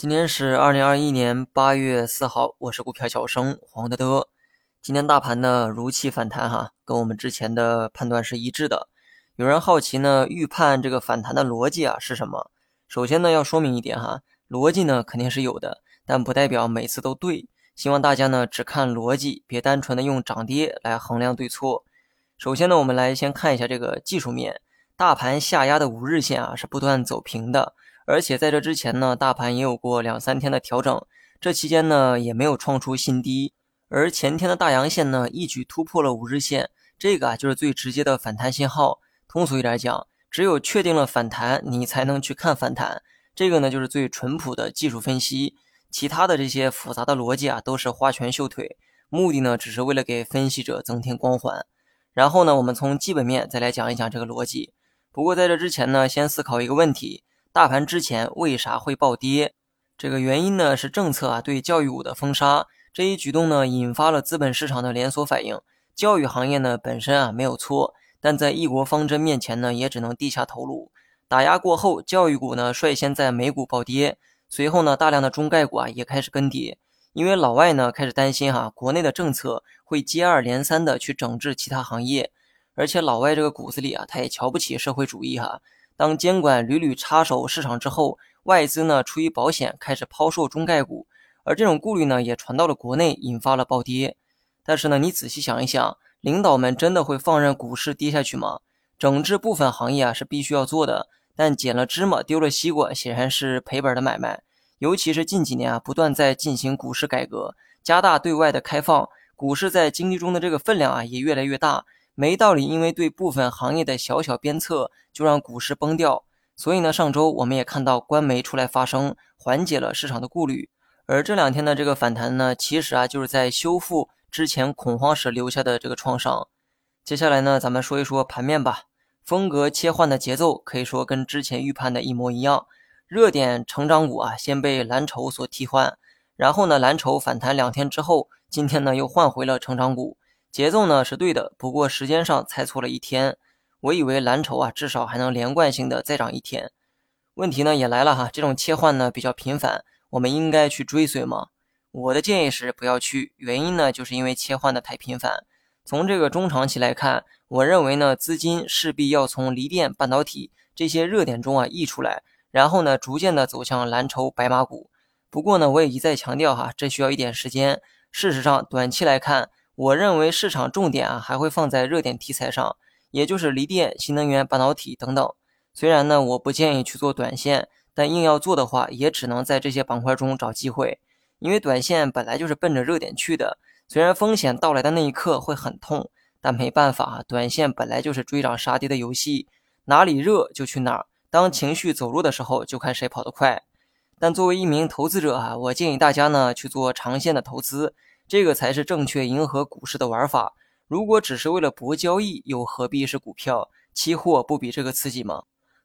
今天是二零二一年八月四号，我是股票小生黄德德。今天大盘呢如期反弹哈，跟我们之前的判断是一致的。有人好奇呢，预判这个反弹的逻辑啊是什么？首先呢要说明一点哈，逻辑呢肯定是有的，但不代表每次都对。希望大家呢只看逻辑，别单纯的用涨跌来衡量对错。首先呢，我们来先看一下这个技术面，大盘下压的五日线啊是不断走平的。而且在这之前呢，大盘也有过两三天的调整，这期间呢也没有创出新低。而前天的大阳线呢，一举突破了五日线，这个啊就是最直接的反弹信号。通俗一点讲，只有确定了反弹，你才能去看反弹。这个呢就是最淳朴的技术分析，其他的这些复杂的逻辑啊都是花拳绣腿，目的呢只是为了给分析者增添光环。然后呢，我们从基本面再来讲一讲这个逻辑。不过在这之前呢，先思考一个问题。大盘之前为啥会暴跌？这个原因呢是政策啊对教育股的封杀，这一举动呢引发了资本市场的连锁反应。教育行业呢本身啊没有错，但在一国方针面前呢也只能低下头颅。打压过后，教育股呢率先在美股暴跌，随后呢大量的中概股啊也开始跟跌，因为老外呢开始担心哈国内的政策会接二连三的去整治其他行业，而且老外这个骨子里啊他也瞧不起社会主义哈。当监管屡屡插手市场之后，外资呢出于保险开始抛售中概股，而这种顾虑呢也传到了国内，引发了暴跌。但是呢，你仔细想一想，领导们真的会放任股市跌下去吗？整治部分行业啊是必须要做的，但捡了芝麻丢了西瓜，显然是赔本的买卖。尤其是近几年啊，不断在进行股市改革，加大对外的开放，股市在经济中的这个分量啊也越来越大。没道理，因为对部分行业的小小鞭策就让股市崩掉。所以呢，上周我们也看到官媒出来发声，缓解了市场的顾虑。而这两天的这个反弹呢，其实啊就是在修复之前恐慌时留下的这个创伤。接下来呢，咱们说一说盘面吧。风格切换的节奏可以说跟之前预判的一模一样。热点成长股啊，先被蓝筹所替换，然后呢，蓝筹反弹两天之后，今天呢又换回了成长股。节奏呢是对的，不过时间上猜错了一天。我以为蓝筹啊至少还能连贯性的再涨一天。问题呢也来了哈，这种切换呢比较频繁，我们应该去追随吗？我的建议是不要去，原因呢就是因为切换的太频繁。从这个中长期来看，我认为呢资金势必要从锂电、半导体这些热点中啊溢出来，然后呢逐渐的走向蓝筹白马股。不过呢我也一再强调哈，这需要一点时间。事实上，短期来看。我认为市场重点啊还会放在热点题材上，也就是锂电、新能源、半导体等等。虽然呢我不建议去做短线，但硬要做的话，也只能在这些板块中找机会。因为短线本来就是奔着热点去的，虽然风险到来的那一刻会很痛，但没办法，短线本来就是追涨杀跌的游戏，哪里热就去哪儿。当情绪走弱的时候，就看谁跑得快。但作为一名投资者啊，我建议大家呢去做长线的投资。这个才是正确迎合股市的玩法。如果只是为了博交易，又何必是股票？期货不比这个刺激吗？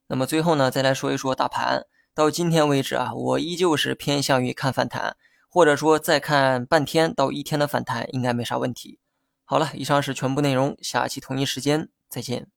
那么最后呢，再来说一说大盘。到今天为止啊，我依旧是偏向于看反弹，或者说再看半天到一天的反弹，应该没啥问题。好了，以上是全部内容，下期同一时间再见。